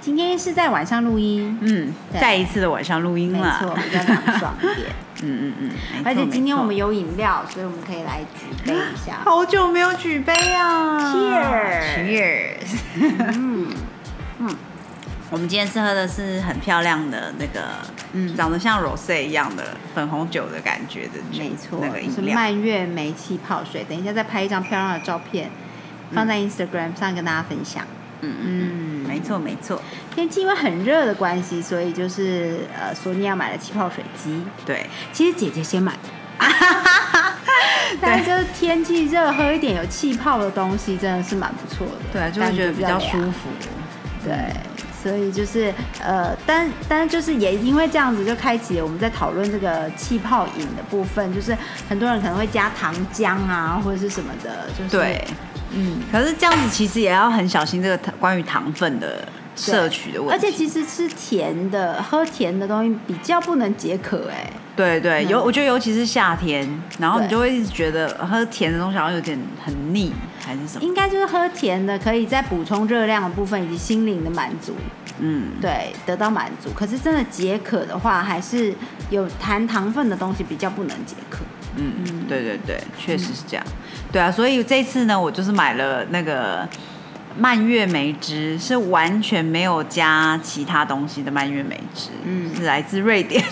今天是在晚上录音，嗯，再一次的晚上录音了没了。错，比较凉爽一点。嗯嗯嗯，而且今天我们有饮料，所以我们可以来举杯一下。好久没有举杯啊 Cheers Cheers！嗯，我们今天是喝的是很漂亮的那个，嗯长得像 rose 一样的粉红酒的感觉的酒，没错那个，饮是。蔓越莓气泡水。等一下再拍一张漂亮的照片，放在 Instagram 上跟大家分享。嗯嗯嗯，没错没错，天气因为很热的关系，所以就是呃，索尼娅买了气泡水机。对，其实姐姐先买，但是就是天气热，喝一点有气泡的东西真的是蛮不错的。对啊，就会感觉得比较舒。服。对，所以就是呃，但但就是也因为这样子，就开启了我们在讨论这个气泡饮的部分，就是很多人可能会加糖浆啊，或者是什么的，就是对，嗯。可是这样子其实也要很小心这个糖关于糖分的摄取的问题。而且其实吃甜的、喝甜的东西比较不能解渴哎、对对，尤我觉得尤其是夏天，然后你就会一直觉得喝甜的东西好像有点很腻，还是什么？应该就是喝甜的，可以在补充热量的部分以及心灵的满足，嗯，对，得到满足。可是真的解渴的话，还是有含糖分的东西比较不能解渴。嗯，对对对，确实是这样。对啊，所以这次呢，我就是买了那个蔓越莓汁，是完全没有加其他东西的蔓越莓汁，嗯是来自瑞典，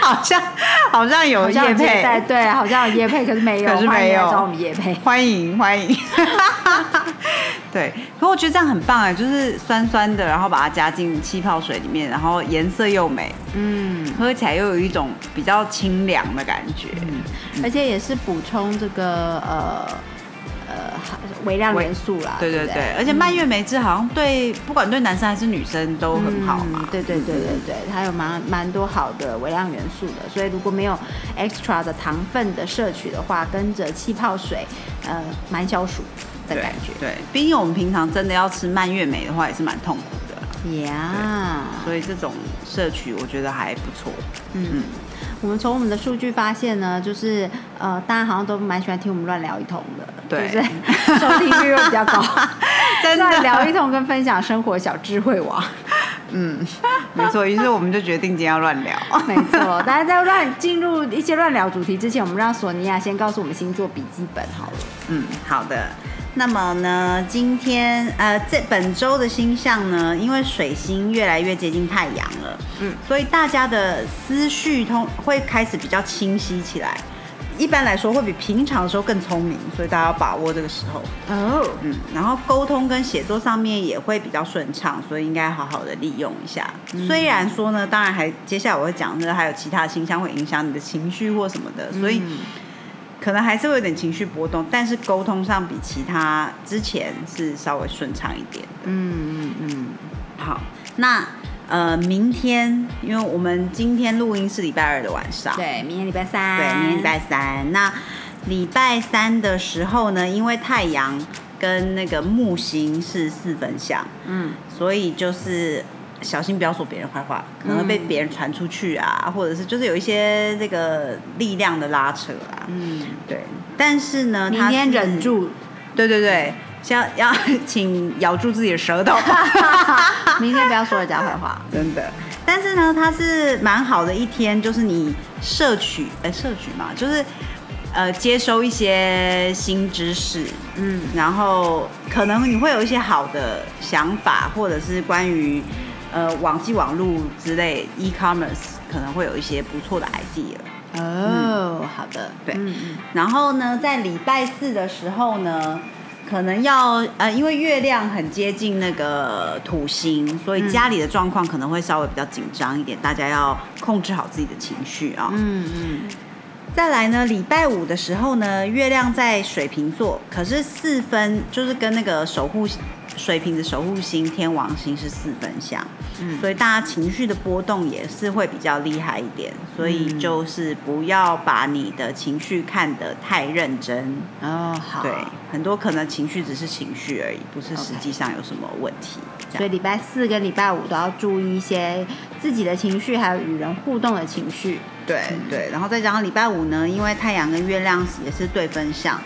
好像好像有叶配，对，好像有叶配，可是没有，可是没有欢迎来找我们叶配。欢迎欢迎。对，可我觉得这样很棒哎，就是酸酸的，然后把它加进气泡水里面，然后颜色又美，嗯，喝起来又有一种比较清凉的感觉。而且也是补充这个呃呃微量元素啦。对对不对，而且蔓越莓汁好像对不管对男生还是女生都很好嘛嗯。对对对对对，它有蛮蛮多好的微量元素的，所以如果没有 extra 的糖分的摄取的话，跟着气泡水，呃，蛮消暑的感觉。对，毕竟我们平常真的要吃蔓越莓的话，也是蛮痛苦的，呀，所以这种摄取我觉得还不错。嗯，我们从我们的数据发现呢，就是呃，大家好像都蛮喜欢听我们乱聊一通的，对就是 收听率又比较高。真的乱聊一通跟分享生活小智慧网，嗯，没错。于是我们就决定今天要乱聊。没错。大家在乱进入一些乱聊主题之前，我们让索尼娅先告诉我们星座笔记本好了。嗯，好的。那么呢，今天呃，这本周的星象呢，因为水星越来越接近太阳了，嗯，所以大家的思绪通会开始比较清晰起来。一般来说，会比平常的时候更聪明，所以大家要把握这个时候。哦，嗯，然后沟通跟写作上面也会比较顺畅，所以应该好好的利用一下。虽然说呢，当然还接下来我会讲的还有其他的星象会影响你的情绪或什么的，所以嗯可能还是会有点情绪波动，但是沟通上比其他之前是稍微顺畅一点的。嗯嗯嗯，好，那呃，明天因为我们今天录音是礼拜二的晚上，对，明天礼拜三，对，明天礼拜三。那礼拜三的时候呢，因为太阳跟那个木星是四分相，嗯所以就是小心不要说别人坏话，可能会被别人传出去啊，或者是就是有一些这个力量的拉扯啊。嗯，对，但是呢，明天忍。住，对对对，要要请咬住自己的舌头。明天不要说人家坏话。真的。但是呢，它是蛮好的一天，就是你摄取，呃，摄取嘛，就是呃，接收一些新知识，嗯然后可能你会有一些好的想法，或者是关于呃网际网络之类 e-commerce，可能会有一些不错的 idea。哦，好的，对嗯嗯然后呢，在礼拜四的时候呢，可能要呃，因为月亮很接近那个土星，所以家里的状况可能会稍微比较紧张一点，大家要控制好自己的情绪啊。嗯嗯，再来呢，礼拜五的时候呢，月亮在水瓶座，可是四分就是跟那个守护水瓶的守护星天王星是四分相，嗯所以大家情绪的波动也是会比较厉害一点，所以就是不要把你的情绪看得太认真。哦，好，对，很多可能情绪只是情绪而已，不是实际上有什么问题。所以礼拜四跟礼拜五都要注意一些自己的情绪，还有与人互动的情绪。对对，然后再加上礼拜五呢，因为太阳跟月亮也是对分相，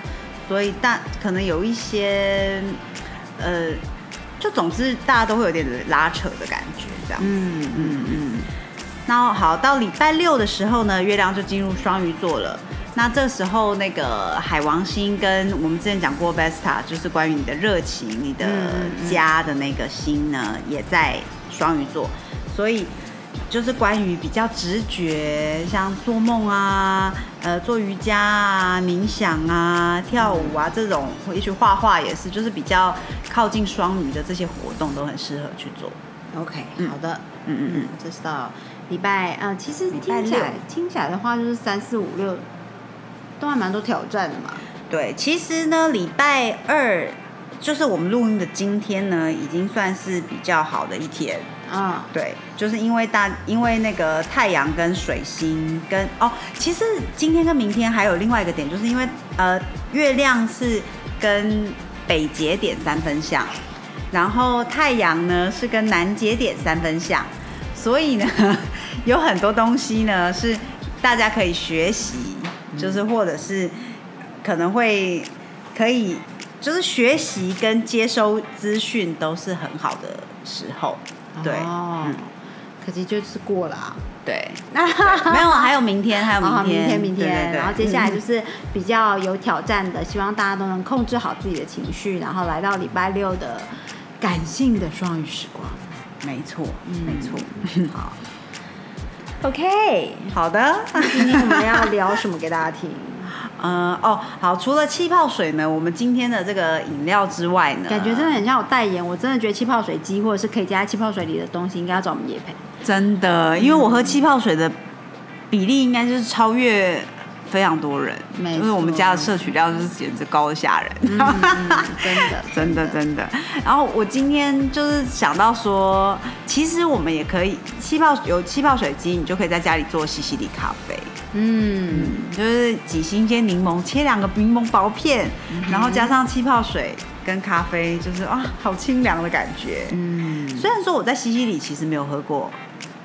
所以大可能有一些呃，就总之大家都会有点拉扯的感觉，这样。嗯嗯嗯，然后好，到礼拜六的时候呢，月亮就进入双鱼座了。那这时候，那个海王星跟我们之前讲过 Vesta，就是关于你的热情、你的家的那个星呢，也在双鱼座，所以就是关于比较直觉，像做梦啊、呃做瑜伽啊、冥想啊、跳舞啊这种，也许画画也是，就是比较靠近双鱼的这些活动都很适合去做。OK，嗯好的，嗯嗯嗯。这是到礼拜，呃，其实听起来听起来的话，就是三四五六都还蛮多挑战的嘛。对，其实呢，礼拜二就是我们录音的今天呢，已经算是比较好的一天。嗯、对，就是因为大，因为那个太阳跟水星跟哦，其实今天跟明天还有另外一个点，就是因为呃，月亮是跟北节点三分相，然后太阳呢是跟南节点三分相，所以呢，有很多东西呢是大家可以学习，就是或者是可能会可以，就是学习跟接收资讯都是很好的时候。对，哦嗯，可惜就是过了、啊。对，那 没有，还有明天，还有，明天，明天，明天，然后接下来就嗯是比较有挑战的，希望大家都能控制好自己的情绪，然后来到礼拜六的感性的双语时光。没错，嗯。没错。好，OK，好的，今天我们要聊什么给大家听？呃，哦，好，除了气泡水呢，我们今天的这个饮料之外呢，感觉真的很像有代言，我真的觉得气泡水机或者是可以加在气泡水里的东西，应该要找我们叶培。真的，因为我喝气泡水的比例应该就是超越非常多人，没就是我们家的摄取量就是简直高的吓人。真的，真的真的。然后我今天就是想到说，其实我们也可以气泡有气泡水机，你就可以在家里做西西里咖啡。嗯，就是挤新鲜柠檬，切两个柠檬薄片，然后加上气泡水跟咖啡，就是啊，好清凉的感觉。嗯，虽然说我在西西里其实没有喝过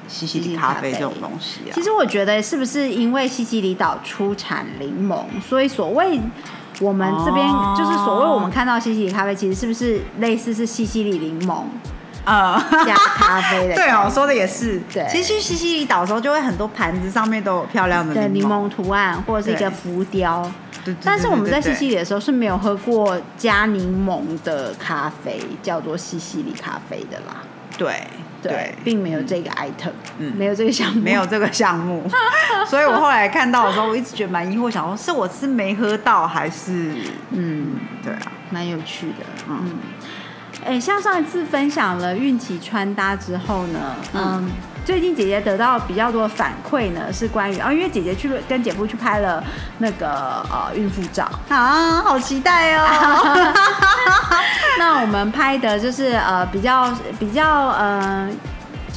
西西里咖啡这种东西啊其，实我觉得是不是因为西西里岛出产柠檬，所以所谓我们这边、哦就是所谓我们看到西西里咖啡，其实是不是类似是西西里柠檬呃，加咖啡的？对哦，说的也是。对其实去西西里岛的时候，就会很多盘子上面都有漂亮的的柠檬。檬图案或者是一个浮雕。对对对但是我们在西西里的时候是没有喝过加柠檬的咖啡，叫做西西里咖啡的啦。对对，并没有这个 item，嗯。没有这个项目，没有这个项目，所以我后来看到的时候，我一直觉得蛮疑惑，想说是我是没喝到还是？嗯，对啊？蛮有趣的，嗯。嗯。哎、像上一次分享了孕期穿搭之后呢，嗯，嗯最近姐姐得到比较多的反馈呢，是关于啊，因为姐姐去了跟姐夫去拍了那个呃孕妇照，啊，好期待哦！那我们拍的就是呃比较比较呃。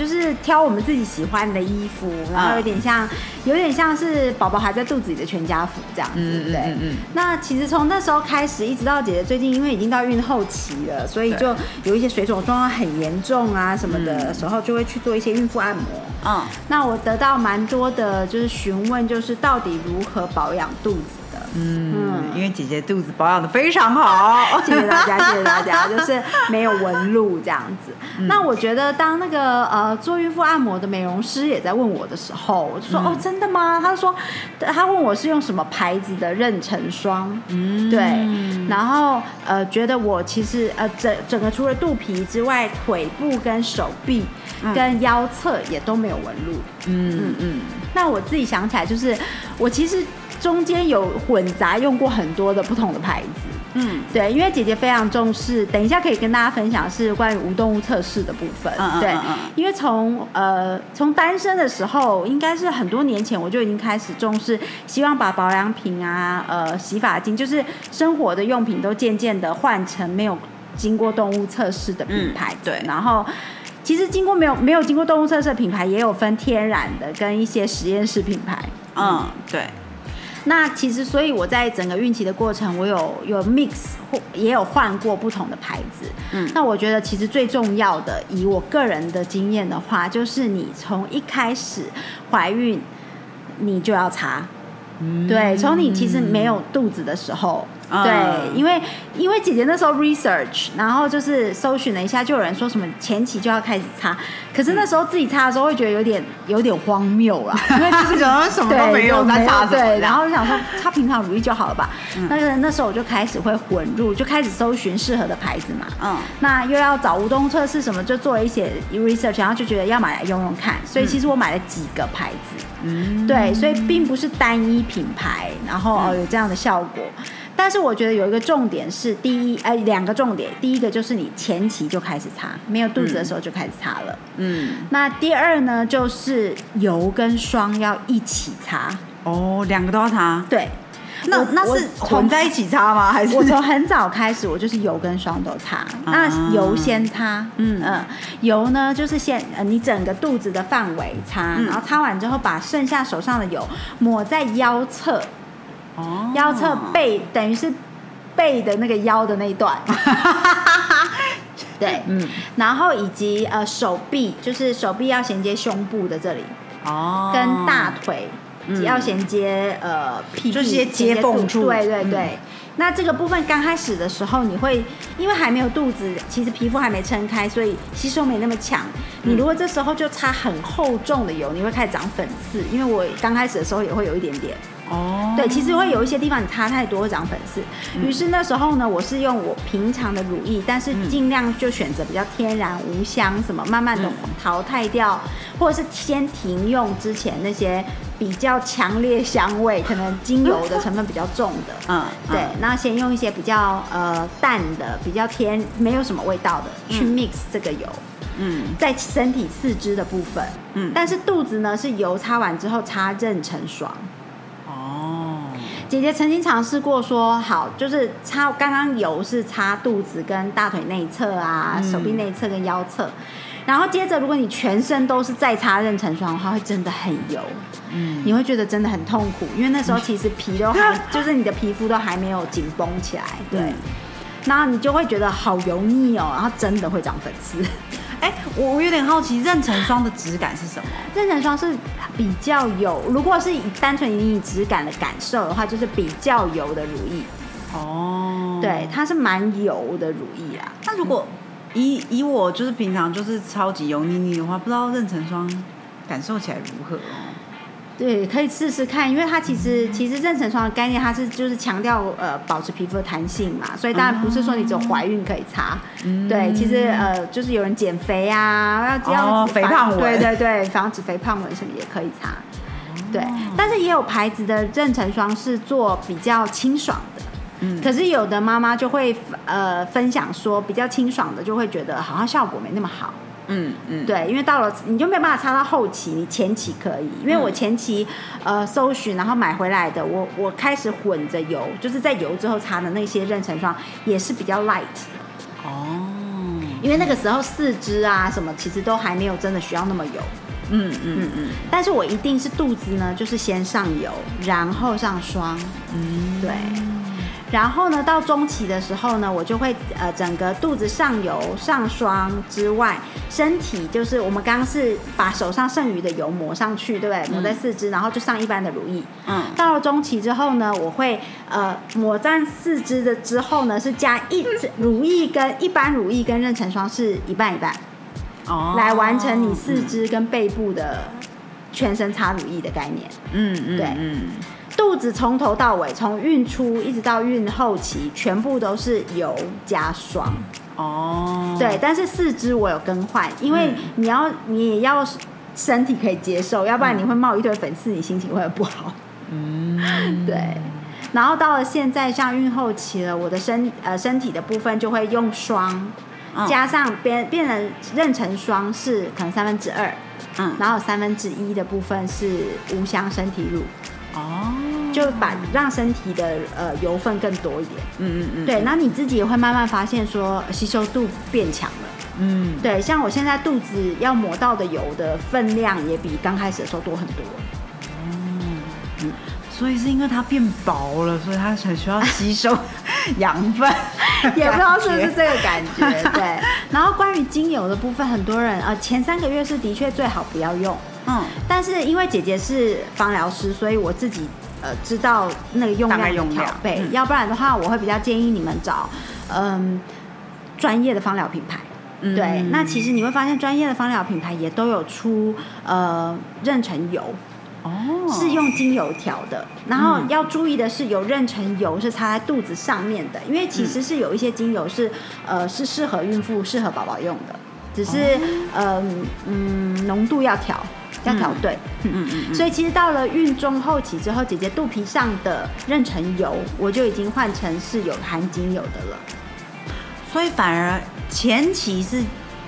就是挑我们自己喜欢的衣服，然后有点像，有点像是宝宝还在肚子里的全家福这样子，对。嗯嗯那其实从那时候开始，一直到姐姐最近，因为已经到孕后期了，所以就有一些水肿状况很严重啊什么的时候，就会去做一些孕妇按摩。嗯，那我得到蛮多的，就是询问，就是到底如何保养肚子的。嗯，因为姐姐肚子保养的非常好，谢谢大家，谢谢大家，就是没有纹路这样子。嗯。那我觉得，当那个呃做孕妇按摩的美容师也在问我的时候，我就说、嗯。哦，真的吗？他说他问我是用什么牌子的妊娠霜，嗯。对，然后呃觉得我其实呃整整个除了肚皮之外，腿部跟手臂跟腰侧也都没有纹路。嗯。嗯。那我自己想起来，就是我其实中间有混杂用过很多的不同的牌子。嗯对，因为姐姐非常重视，等一下可以跟大家分享是关于无动物测试的部分。对，嗯嗯嗯嗯因为从呃从单身的时候，应该是很多年前我就已经开始重视，希望把保养品啊、呃洗发精，就是生活的用品都渐渐的换成没有经过动物测试的品牌。嗯对然后其实经过没有没有经过动物测试的品牌，也有分天然的跟一些实验室品牌。嗯，对，那其实，所以我在整个孕期的过程，我有有 mix 或也有换过不同的牌子。嗯那我觉得其实最重要的，以我个人的经验的话，就是你从一开始怀孕，你就要擦。对，从你其实没有肚子的时候，嗯。对，因为因为姐姐那时候 research，然后就是搜寻了一下，就有人说什么前期就要开始擦，可是那时候自己擦的时候会觉得有点有点荒谬啦，因 为就是怎么什么都没有 对在擦对，然后就想说擦平常乳液就好了吧。那个那时候我就开始会混入，就开始搜寻适合的牌子嘛。嗯。那又要找无动测试什么，就做了一些 research，然后就觉得要买来用用看，所以其实我买了几个牌子。嗯，对，所以并不是单一品牌，然后哦有这样的效果。但是我觉得有一个重点是，第一，呃，两个重点，第一个就是你前期就开始擦，没有肚子的时候就开始擦了。嗯，那第二呢，就是油跟霜要一起擦。哦，两个都要擦，对，那那是混在一起擦吗？还是？我从很早开始，我就是油跟霜都擦。那油先擦，嗯。嗯，油呢就是先呃你整个肚子的范围擦，嗯。然后擦完之后把剩下手上的油抹在腰侧，哦腰侧背等于是背的那个腰的那一段。对，嗯然后以及呃手臂，就是手臂要衔接胸部的这里，哦，跟大腿嗯要衔接呃屁股，就是些接缝处对对嗯对。那这个部分刚开始的时候，你会因为还没有肚子，其实皮肤还没撑开，所以吸收没那么强。你如果这时候就擦很厚重的油，你会开始长粉刺。因为我刚开始的时候也会有一点点，哦，对，其实会有一些地方你擦太多会长粉刺。于是那时候呢，我是用我平常的乳液，但是尽量就选择比较天然无香什么，慢慢的淘汰掉，或者是先停用之前那些比较强烈香味，可能精油的成分比较重的。嗯，对，那先用一些比较呃淡的、比较天、没有什么味道的去 mix 这个油，嗯在身体四肢的部分。嗯但是肚子呢是油擦完之后擦妊娠霜。哦，姐姐曾经尝试过说，好，就是擦刚刚油是擦肚子跟大腿内侧啊，嗯。手臂内侧跟腰侧，然后接着如果你全身都是再擦妊娠霜的话，会真的很油，嗯。你会觉得真的很痛苦，因为那时候其实皮都还 就是你的皮肤都还没有紧绷起来，对。嗯然后你就会觉得好油腻哦，然后真的会长粉刺。哎，我我有点好奇，妊娠霜的质感是什么？妊娠霜是比较油，如果是以单纯以你质感的感受的话，就是比较油的乳液。哦，对，，它是蛮油的乳液啦。那如果以以我就是平常就是超级油腻腻的话，不知道妊娠霜感受起来如何哦？对，可以试试看，因为它其实其实妊娠霜的概念，它是就是强调呃保持皮肤的弹性嘛，所以当然不是说你只有怀孕可以擦。嗯对，其实呃就是有人减肥啊，要要哦肥胖纹对对对，防止肥胖纹什么也可以擦。对，但是也有牌子的妊娠霜是做比较清爽的。嗯可是有的妈妈就会呃分享说，比较清爽的就会觉得好像效果没那么好。嗯嗯，对，因为到了你就没有办法擦到后期，你前期可以，因为我前期呃搜寻然后买回来的，我我开始混着油，就是在油之后擦的那些妊娠霜也是比较 light，哦，因为那个时候四肢啊什么其实都还没有真的需要那么油，嗯嗯嗯。嗯但是我一定是肚子呢就是先上油，然后上霜，嗯，对。然后呢，到中期的时候呢，我就会呃整个肚子上油上霜之外，身体就是我们刚刚是把手上剩余的油抹上去，对不对？抹在四肢，然后就上一般的乳液。嗯到了中期之后呢，我会呃抹在四肢的之后呢，是加一乳液跟一般乳液跟妊娠霜是一半一半，哦，来完成你四肢跟背部的全身擦乳液的概念。嗯嗯对嗯肚子从头到尾，从孕初一直到孕后期，全部都是油加霜。哦，对，但是四肢我有更换，因为嗯你要你也要身体可以接受，要不然你会冒一堆粉刺，你心情会不好。嗯 对。然后到了现在，像孕后期了，我的身呃身体的部分就会用霜，嗯加上变变成妊娠霜是可能三分之二，嗯然后三分之一的部分是无香身体乳。哦，就把让身体的呃油分更多一点。嗯嗯嗯，对，那你自己也会慢慢发现说吸收度变强了。嗯，对，像我现在肚子要抹到的油的分量也比刚开始的时候多很多。嗯所以是因为它变薄了，所以它才需要吸收 养分，也不知道是不是这个感觉。对，然后关于精油的部分，很多人呃前三个月是的确最好不要用，嗯，但是因为姐姐是芳疗师，所以我自己呃知道那个用量调配，嗯。要不然的话，我会比较建议你们找嗯专业的芳疗品牌。嗯。对，那其实你会发现专业的芳疗品牌也都有出呃妊娠油，哦，是用精油调的。然后嗯。要注意的是，有妊娠油是擦在肚子上面的，因为其实是有一些精油是呃是适合孕妇、适合宝宝用的，只是呃嗯浓度要调，要调对。嗯嗯嗯，所以其实到了孕中后期之后，姐姐肚皮上的妊娠油，我就已经换成是有含精油的了。所以反而前期是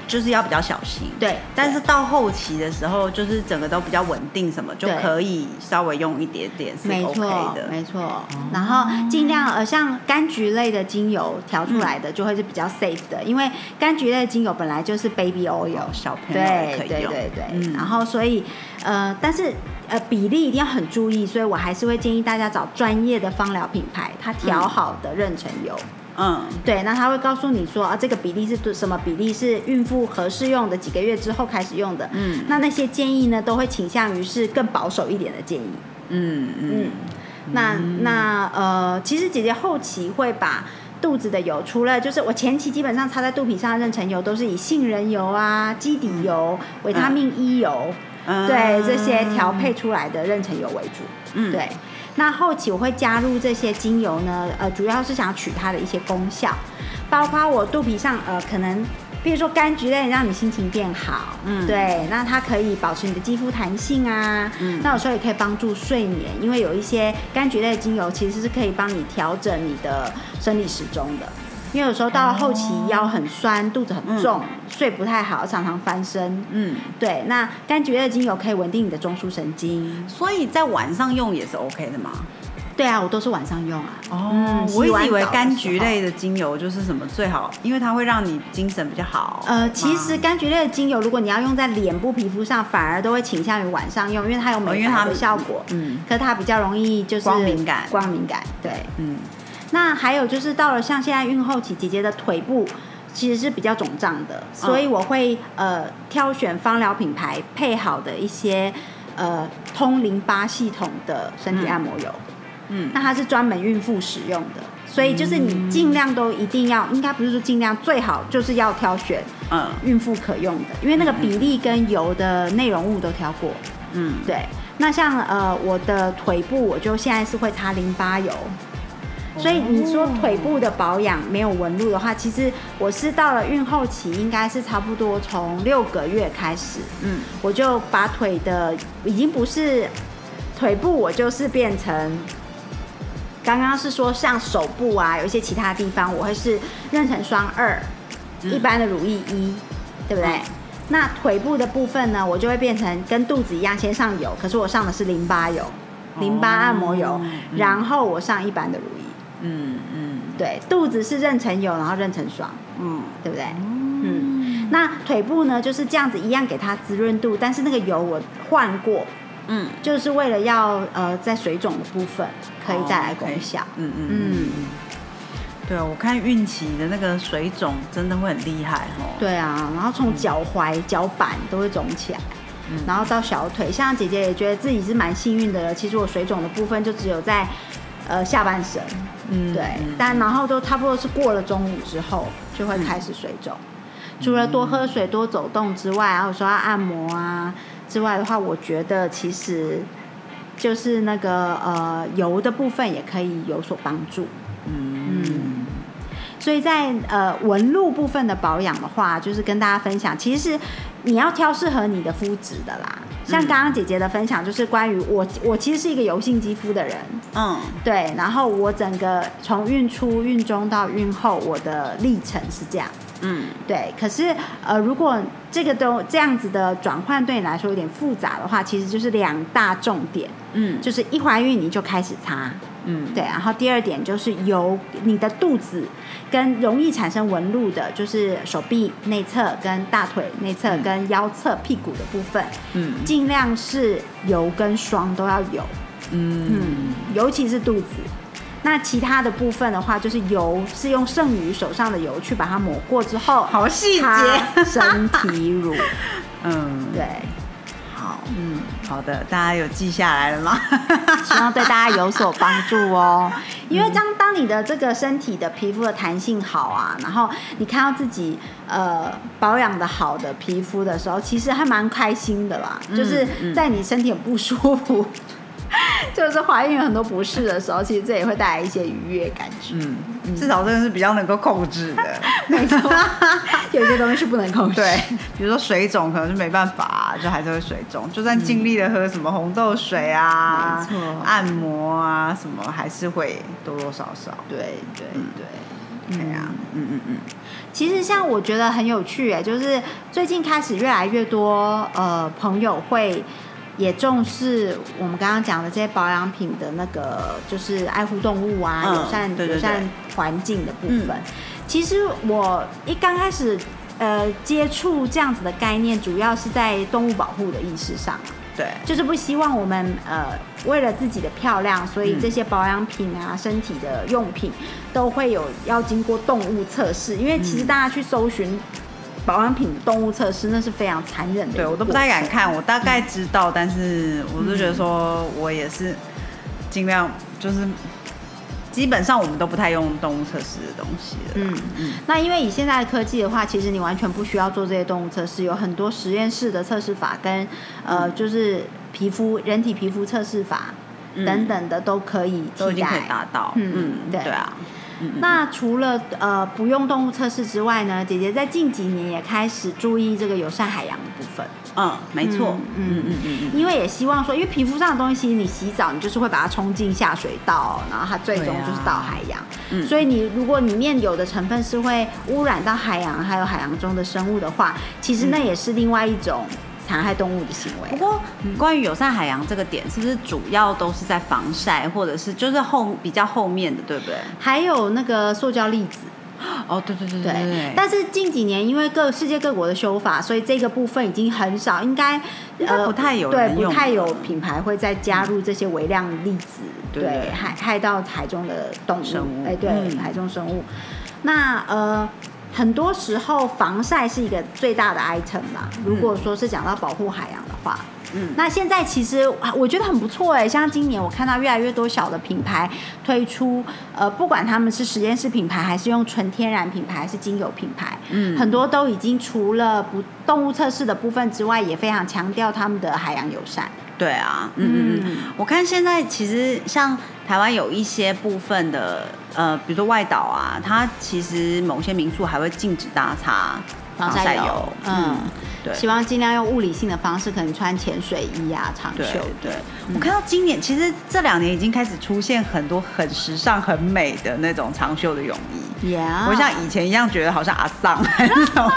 就是要比较小心，对，但是到后期的时候，就是整个都比较稳定，什么就可以稍微用一点点是没 OK 错，的。没错。然后尽量呃，像柑橘类的精油调出来的就会是比较 safe 的，因为柑橘类的精油本来就是 baby oil，哦小朋友也对对可以用对对。嗯然后所以呃，但是呃比例一定要很注意，所以我还是会建议大家找专业的芳疗品牌，它调好的妊娠油。嗯，对，那他会告诉你说啊，这个比例是什么比例是孕妇合适用的，几个月之后开始用的。嗯。那那些建议呢，都会倾向于是更保守一点的建议。嗯嗯。嗯，那那呃，其实姐姐后期会把肚子的油，除了就是我前期基本上擦在肚皮上的妊娠油都是以杏仁油啊、基底油、维他命 E 油，嗯。对这些调配出来的妊娠油为主。嗯。对。那后期我会加入这些精油呢，呃，主要是想取它的一些功效，包括我肚皮上呃可能。比如说柑橘类让你心情变好，嗯对，那它可以保持你的肌肤弹性啊，嗯那有时候也可以帮助睡眠，因为有一些柑橘类的精油其实是可以帮你调整你的生理时钟的。因为有时候到了后期腰很酸，肚子很重，睡不太好，常常翻身。嗯，对，那柑橘类的精油可以稳定你的中枢神经。所以在晚上用也是 OK 的嘛。对啊，我都是晚上用啊。哦嗯我一直以为柑橘类的精油就是什么最好，因为它会让你精神比较好。呃，其实柑橘类的精油，如果你要用在脸部皮肤上，反而都会倾向于晚上用，因为它有哦美白的效果。嗯可是它比较容易就是光敏感光敏感。对，嗯那还有就是到了像现在孕后期，姐姐的腿部其实是比较肿胀的，所以我会呃挑选芳疗品牌配好的一些呃通淋巴系统的身体按摩油。嗯那它是专门孕妇使用的，所以就是你尽量都一定要，应该不是说尽量，最好就是要挑选嗯孕妇可用的，因为那个比例跟油的内容物都挑过。嗯对，那像呃我的腿部，我就现在是会擦淋巴油。所以你说腿部的保养没有纹路的话，其实我是到了孕后期，应该是差不多从六个月开始，嗯。我就把腿的已经不是腿部，我就是变成刚刚是说像手部啊，有一些其他地方，我会是妊娠霜二，一般的乳液一，对不对？嗯。那腿部的部分呢，我就会变成跟肚子一样，先上油，可是我上的是淋巴油，淋巴按摩油，嗯。然后我上一般的乳液。嗯嗯对，肚子是妊娠油，然后妊娠霜，嗯对不对？嗯，那腿部呢就是这样子，一样给它滋润度，但是那个油我换过，嗯，就是为了要呃在水肿的部分可以带来功效。嗯嗯嗯。对啊，我看孕期的那个水肿真的会很厉害哦。对啊，然后从脚踝、脚板都会肿起来，嗯然后到小腿，像姐姐也觉得自己是蛮幸运的了。其实我水肿的部分就只有在呃下半身，嗯对，嗯但然后都差不多是过了中午之后就会开始水肿。除了多喝水、多走动之外，还有说要按摩啊之外的话，我觉得其实就是那个呃油的部分也可以有所帮助。嗯所以在呃纹路部分的保养的话，就是跟大家分享，其实你要挑适合你的肤质的啦。像刚刚姐姐的分享，就是关于我，我其实是一个油性肌肤的人，嗯。对，然后我整个从孕初、孕中到孕后，我的历程是这样。嗯，对，可是呃，如果这个都这样子的转换对你来说有点复杂的话，其实就是两大重点，嗯。就是一怀孕你就开始擦，嗯，对，然后第二点就是由你的肚子跟容易产生纹路的，就是手臂内侧、跟大腿内侧、嗯跟腰侧、屁股的部分，嗯。尽量是油跟霜都要有，嗯。嗯，尤其是肚子。那其他的部分的话，就是油是用剩余手上的油去把它抹过之后，好细节。身体乳，嗯，对，好，嗯，好的，大家有记下来了吗？希望对大家有所帮助哦。因为当当你的这个身体的皮肤的弹性好啊，然后你看到自己呃保养的好的皮肤的时候，其实还蛮开心的啦。嗯就是嗯在你身体很不舒服，就是怀孕有很多不适的时候，其实这也会带来一些愉悦感觉。嗯，至少这个是比较能够控制的。没错，有些东西是不能控制。对，比如说水肿可能是没办法、就还是会水肿，就算尽力的喝什么红豆水啊、按摩啊什么，还是会多多少少。对对对。对啊，嗯嗯嗯，其实像我觉得很有趣哎，就是最近开始越来越多呃朋友会也重视我们刚刚讲的这些保养品的那个就是爱护动物啊、嗯友善友善环境的部分。嗯。其实我一刚开始呃接触这样子的概念，主要是在动物保护的意识上。对，就是不希望我们呃为了自己的漂亮，所以嗯。这些保养品啊、身体的用品都会有要经过动物测试，因为其实大家去搜寻保养品动物测试，那是非常残忍的。对我都不太敢。看，我大概知道，但是我是觉得说我也是尽量就是。基本上我们都不太用动物测试的东西了。嗯嗯，那因为以现在的科技的话，其实你完全不需要做这些动物测试，有很多实验室的测试法跟呃就是皮肤人体皮肤测试法嗯等等的都可以替都已经可以。达到。嗯对啊。嗯嗯那除了呃不用动物测试之外呢，姐姐在近几年也开始注意这个友善海洋的部分，嗯，没错。嗯嗯嗯因为也希望说，因为皮肤上的东西，你洗澡你就是会把它冲进下水道，然后它最终就是到海洋。嗯。所以你如果里面有的成分是会污染到海洋，还有海洋中的生物的话，其实那也是另外一种残害动物的行为。不过，关于友善海洋这个点，是不是主要都是在防晒，或者是就是后比较后面的，对不对？还有那个塑胶粒子，哦，对对对对，对但是近几年因为各世界各国的修法，所以这个部分已经很少，应该呃不太有人对，不太有品牌会再加入这些微量粒子，对对，害害到海中的动物，哎，对，嗯海中生物。那呃。很多时候，防晒是一个最大的 item 啦。如果说是讲到保护海洋的话，嗯那现在其实啊我觉得很不错哎，像今年我看到越来越多小的品牌推出，呃，不管他们是实验室品牌，还是用纯天然品牌，还是精油品牌，嗯很多都已经除了不动物测试的部分之外，也非常强调他们的海洋友善。对啊，嗯。嗯嗯嗯，我看现在其实像台湾有一些部分的，呃，比如说外岛啊，它其实某些民宿还会禁止大家擦防晒油。油，嗯，对。希望尽量用物理性的方式，可能穿潜水衣啊、长对袖。对，我看到今年其实这两年已经开始出现很多很时尚、很美的那种长袖的泳衣，Yeah，不像以前一样觉得好像阿桑。还是什么。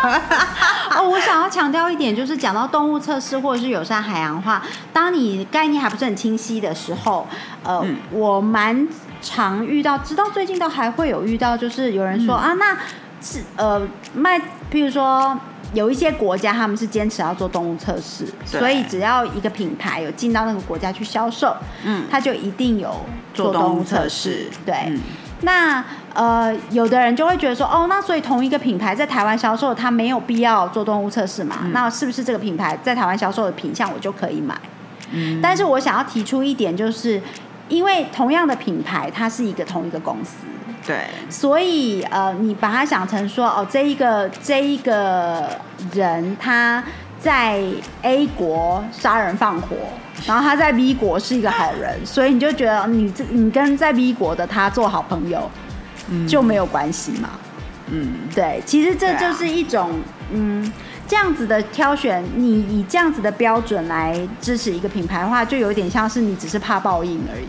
哦，我想要强调一点，就是讲到动物测试或者是友善海洋化，当你概念还不是很清晰的时候，呃，嗯。我蛮常遇到，直到最近都还会有遇到，就是有人说、嗯。啊，那是呃卖，譬如说。有一些国家他们是坚持要做动物测试，所以只要一个品牌有进到那个国家去销售，嗯。它就一定有做动物测测试。对，嗯。那呃，有的人就会觉得说，哦，那所以同一个品牌在台湾销售，它没有必要做动物测试嘛？嗯那是不是这个品牌在台湾销售的品相我就可以买？嗯但是我想要提出一点，就是因为同样的品牌，它是一个同一个公司，对，所以呃，你把它想成说，哦，这一个这一个人他在 A 国杀人放火，然后他在 B 国是一个好人，所以你就觉得你这你跟在 B 国的他做好朋友就没有关系嘛？嗯，对，其实这就是一种嗯。这样子的挑选，你以这样子的标准来支持一个品牌的话，就有点像是你只是怕报应而已。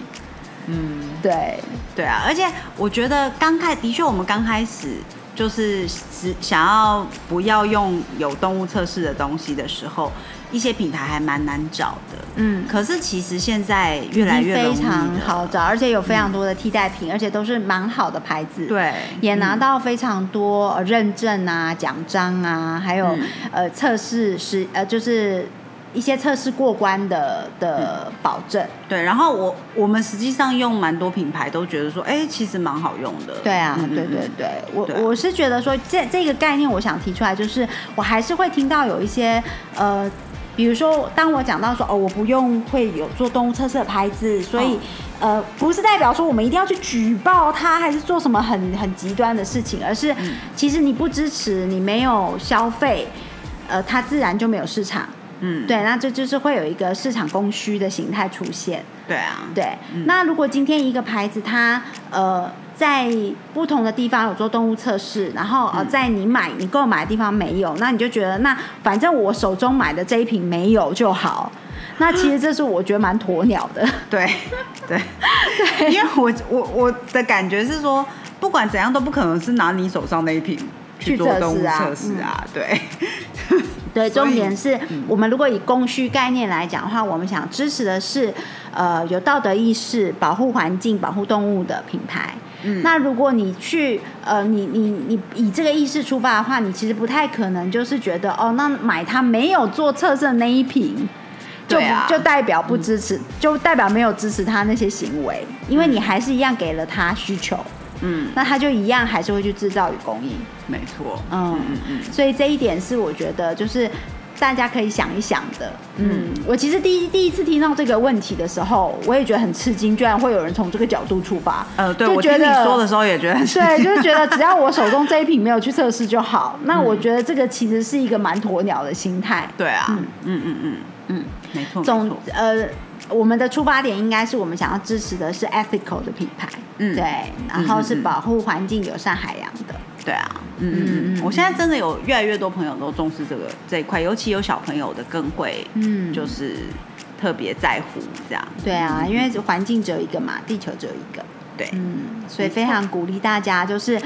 嗯。对，对啊，而且我觉得刚开的确，我们刚开始就是只想要不要用有动物测试的东西的时候，一些品牌还蛮难找的。嗯，可是其实现在越来越非常好找，而且有非常多的替代品，而且都是蛮好的牌子。。对，也拿嗯到非常多呃认证啊、奖章啊，还有、嗯呃测试是呃就是一些测试过关的的保证。对。然后我我们实际上用蛮多品牌都觉得说，哎，其实蛮好用的。对啊，嗯对对对，我我是觉得说这这个概念，我想提出来，就是我还是会听到有一些呃。比如说，当我讲到说哦，我不用会有做动物测试的牌子，所以、呃，不是代表说我们一定要去举报它，还是做什么很很极端的事情，而是、嗯。其实你不支持，你没有消费，呃，它自然就没有市场。嗯，对，那这就是会有一个市场供需的形态出现。对啊，对，嗯。那如果今天一个牌子它呃在不同的地方有做动物测试，然后呃嗯。在你买你购买的地方没有，那你就觉得那反正我手中买的这一瓶没有就好。那 其实这是我觉得蛮鸵鸟的，对。对，因为我我我的感觉是说，不管怎样都不可能是拿你手上那一瓶去做动物测试啊对，对，重点是嗯。我们如果以供需概念来讲的话，我们想支持的是呃有道德意识、保护环境、保护动物的品牌。嗯。那如果你去呃，你你你以这个意识出发的话，你其实不太可能就是觉得哦，那买它没有做测试的那一瓶，就就代表不支持，就代表没有支持他那些行为，因为你还是一样给了他需求，嗯，那他就一样还是会去制造与供应。没错，嗯嗯嗯嗯，所以这一点是我觉得就是大家可以想一想的。嗯，我其实第一第一次听到这个问题的时候，我也觉得很吃惊，居然会有人从这个角度出发。呃，对我听你就觉得说的时候也觉得很对，就是觉得 只要我手中这一瓶没有去测试就好。那我觉得这个其实是一个蛮鸵鸟的心态。对啊，嗯嗯嗯嗯嗯，没错，总，呃，我们的出发点应该是我们想要支持的是 ethical 的品牌，嗯。对，然后是保护环境、友善海洋的。对啊，嗯嗯嗯，我现在真的有越来越多朋友都重视这个这一块，尤其有小朋友的更会，嗯。就是特别在乎这样，对啊，因为环境只有一个嘛，地球只有一个。对，嗯，所以非常鼓励大家，就是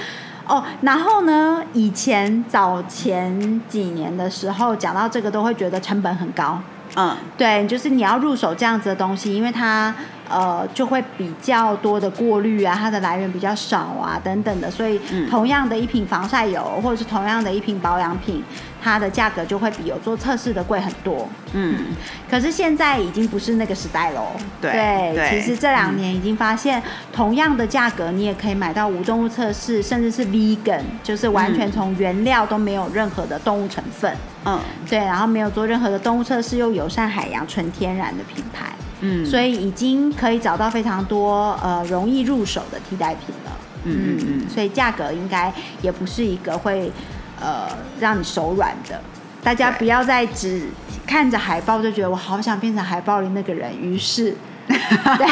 哦，然后呢，以前早前几年的时候讲到这个，都会觉得成本很高。嗯，对，就是你要入手这样子的东西，因为它呃就会比较多的过滤啊，它的来源比较少啊，等等的，所以嗯同样的一瓶防晒油，或者是同样的一瓶保养品，它的价格就会比有做测试的贵很多。嗯，可是现在已经不是那个时代喽。对对其实这两年已经发现，同样的价格，你也可以买到无动物测试，甚至是 vegan，就是完全从原料都没有任何的动物成分。嗯对，然后没有做任何的动物测试，又友善海洋、纯天然的品牌，嗯，所以已经可以找到非常多呃容易入手的替代品了。嗯嗯嗯所以价格应该也不是一个会呃让你手软的。大家不要再只看着海报就觉得我好想变成海报里那个人，于是。对，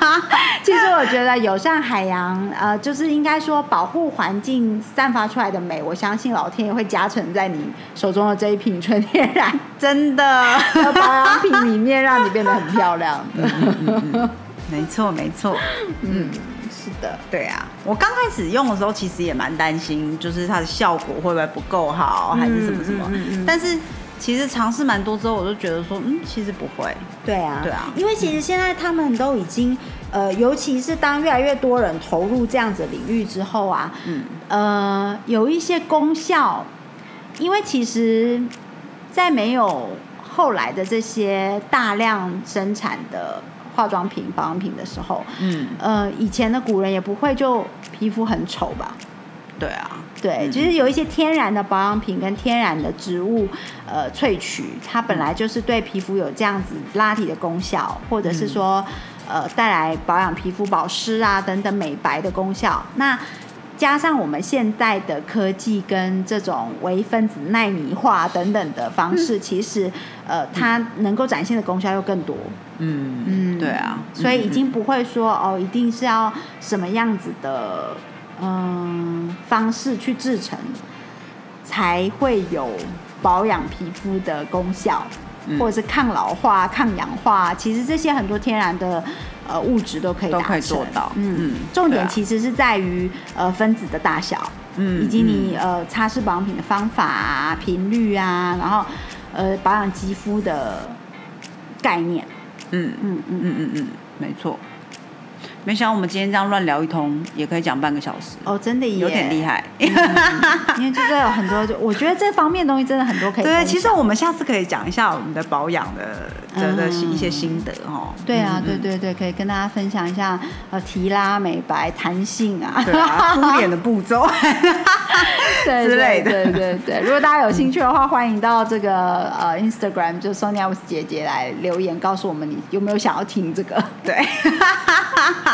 其实我觉得友善海洋，呃，就是应该说保护环境散发出来的美，我相信老天爷会加成在你手中的这一瓶纯天然真的，的 保养品里面，让你变得很漂亮。的。没错没错，嗯，是的，对啊，我刚开始用的时候，其实也蛮担心，就是它的效果会不会不够好，还是什么什么。嗯嗯嗯嗯。但是其实尝试蛮多之后，我就觉得说，嗯，其实不会。对啊，对啊因为其实现在他们都已经，呃，尤其是当越来越多人投入这样子的领域之后啊，嗯呃，有一些功效，因为其实，在没有后来的这些大量生产的化妆品、保养品的时候，嗯，呃，以前的古人也不会就皮肤很丑吧？对啊，对，其就是有一些天然的保养品跟天然的植物呃萃取，它本来就是对皮肤有这样子拉提的功效，或者是说呃带来保养皮肤保湿啊等等美白的功效。那加上我们现代的科技跟这种微分子纳米化等等的方式，其实呃它能够展现的功效又更多。嗯嗯。对啊，所以已嗯经不会说哦，一定是要什么样子的嗯方式去制成，才会有保养皮肤的功效，嗯或者是抗老化、抗氧化。其实这些很多天然的呃物质都可以都可以做到嗯嗯重点其实是在于呃分子的大小。嗯以及你呃擦拭保养品的方法啊、频率啊，然后呃保养肌肤的概念。嗯嗯嗯，嗯嗯嗯，没错。没想到我们今天这样乱聊一通，也可以讲半个小时，哦，真的耶，有点厉害。因为就是有很多，就我觉得这方面东西真的很多可以分对，其实我们下次可以讲一下我们的保养的的的嗯一些心得哦。对啊，嗯对对对，可以跟大家分享一下呃提拉、美白、弹性啊，对啊，敷脸的步骤。对之类的对对对对，如果大家有兴趣的话，欢迎到这个呃 Instagram 就 Sonia 姐姐来留言，告诉我们你有没有想要听这个。对，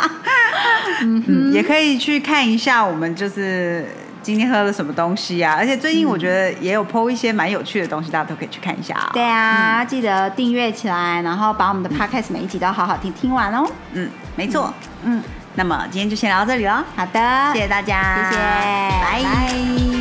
嗯，也可以去看一下我们就是今天喝了什么东西啊，而且最近我觉得也有 PO 一些蛮有趣的东西，大家都可以去看一下啊、对啊，记得订阅起来，然后把我们的 Podcast 每一集都好好听听完哦。嗯，没错。嗯，那么今天就先聊到这里了，好的，谢谢大家，谢谢，拜。拜